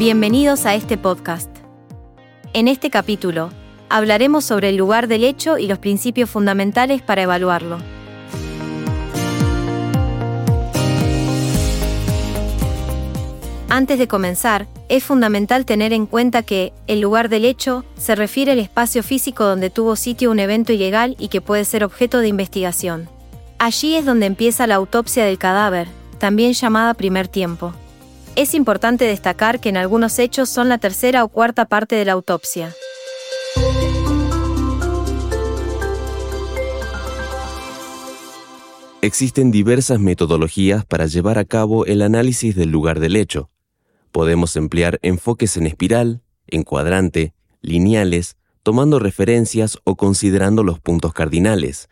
Bienvenidos a este podcast. En este capítulo, hablaremos sobre el lugar del hecho y los principios fundamentales para evaluarlo. Antes de comenzar, es fundamental tener en cuenta que el lugar del hecho se refiere al espacio físico donde tuvo sitio un evento ilegal y que puede ser objeto de investigación. Allí es donde empieza la autopsia del cadáver, también llamada primer tiempo. Es importante destacar que en algunos hechos son la tercera o cuarta parte de la autopsia. Existen diversas metodologías para llevar a cabo el análisis del lugar del hecho. Podemos emplear enfoques en espiral, en cuadrante, lineales, tomando referencias o considerando los puntos cardinales,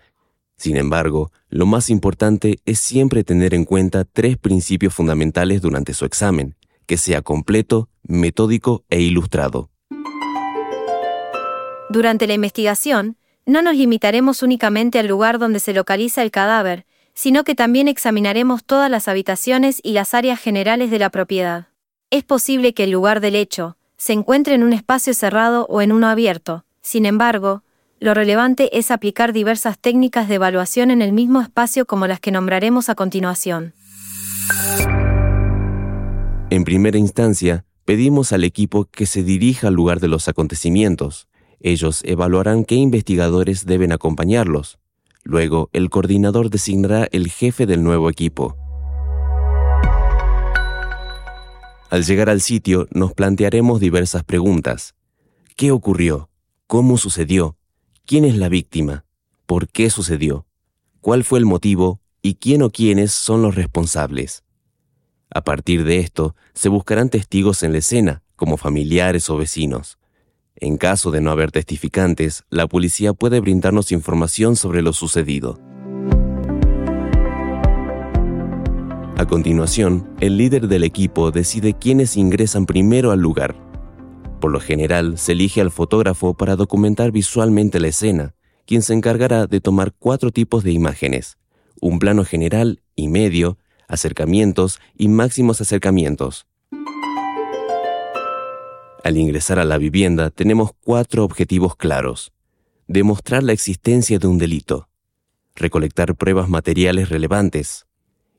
sin embargo, lo más importante es siempre tener en cuenta tres principios fundamentales durante su examen, que sea completo, metódico e ilustrado. Durante la investigación, no nos limitaremos únicamente al lugar donde se localiza el cadáver, sino que también examinaremos todas las habitaciones y las áreas generales de la propiedad. Es posible que el lugar del hecho se encuentre en un espacio cerrado o en uno abierto, sin embargo, lo relevante es aplicar diversas técnicas de evaluación en el mismo espacio como las que nombraremos a continuación. En primera instancia, pedimos al equipo que se dirija al lugar de los acontecimientos. Ellos evaluarán qué investigadores deben acompañarlos. Luego, el coordinador designará el jefe del nuevo equipo. Al llegar al sitio, nos plantearemos diversas preguntas. ¿Qué ocurrió? ¿Cómo sucedió? ¿Quién es la víctima? ¿Por qué sucedió? ¿Cuál fue el motivo? ¿Y quién o quiénes son los responsables? A partir de esto, se buscarán testigos en la escena, como familiares o vecinos. En caso de no haber testificantes, la policía puede brindarnos información sobre lo sucedido. A continuación, el líder del equipo decide quiénes ingresan primero al lugar por lo general, se elige al fotógrafo para documentar visualmente la escena, quien se encargará de tomar cuatro tipos de imágenes, un plano general y medio, acercamientos y máximos acercamientos. Al ingresar a la vivienda tenemos cuatro objetivos claros. Demostrar la existencia de un delito, recolectar pruebas materiales relevantes,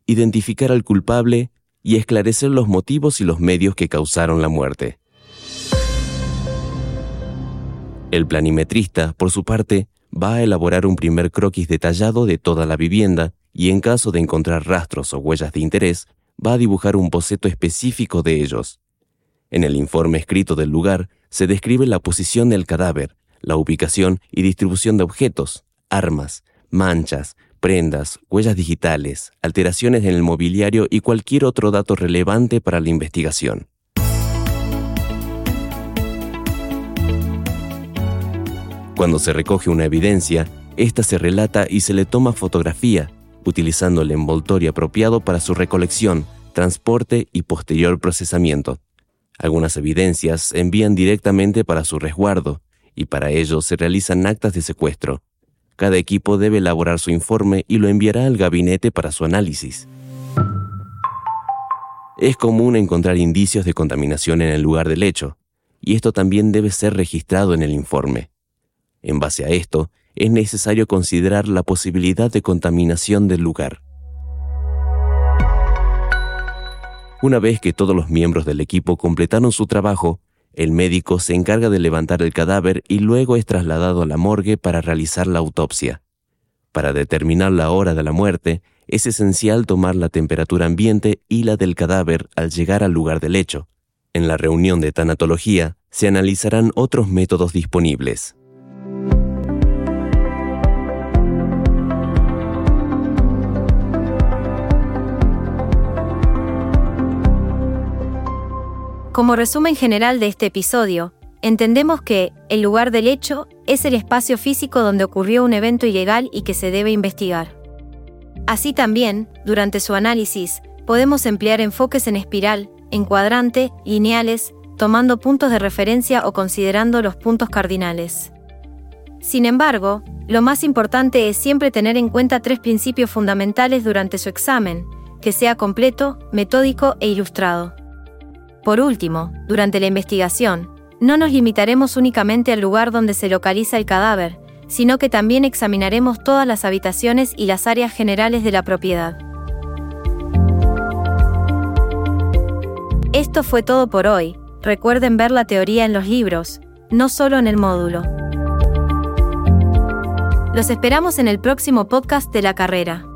identificar al culpable y esclarecer los motivos y los medios que causaron la muerte. El planimetrista, por su parte, va a elaborar un primer croquis detallado de toda la vivienda y en caso de encontrar rastros o huellas de interés, va a dibujar un boceto específico de ellos. En el informe escrito del lugar se describe la posición del cadáver, la ubicación y distribución de objetos, armas, manchas, prendas, huellas digitales, alteraciones en el mobiliario y cualquier otro dato relevante para la investigación. Cuando se recoge una evidencia, ésta se relata y se le toma fotografía, utilizando el envoltorio apropiado para su recolección, transporte y posterior procesamiento. Algunas evidencias envían directamente para su resguardo, y para ello se realizan actas de secuestro. Cada equipo debe elaborar su informe y lo enviará al gabinete para su análisis. Es común encontrar indicios de contaminación en el lugar del hecho, y esto también debe ser registrado en el informe. En base a esto, es necesario considerar la posibilidad de contaminación del lugar. Una vez que todos los miembros del equipo completaron su trabajo, el médico se encarga de levantar el cadáver y luego es trasladado a la morgue para realizar la autopsia. Para determinar la hora de la muerte, es esencial tomar la temperatura ambiente y la del cadáver al llegar al lugar del hecho. En la reunión de tanatología se analizarán otros métodos disponibles. Como resumen general de este episodio, entendemos que el lugar del hecho es el espacio físico donde ocurrió un evento ilegal y que se debe investigar. Así también, durante su análisis, podemos emplear enfoques en espiral, en cuadrante, lineales, tomando puntos de referencia o considerando los puntos cardinales. Sin embargo, lo más importante es siempre tener en cuenta tres principios fundamentales durante su examen, que sea completo, metódico e ilustrado. Por último, durante la investigación, no nos limitaremos únicamente al lugar donde se localiza el cadáver, sino que también examinaremos todas las habitaciones y las áreas generales de la propiedad. Esto fue todo por hoy. Recuerden ver la teoría en los libros, no solo en el módulo. Los esperamos en el próximo podcast de la carrera.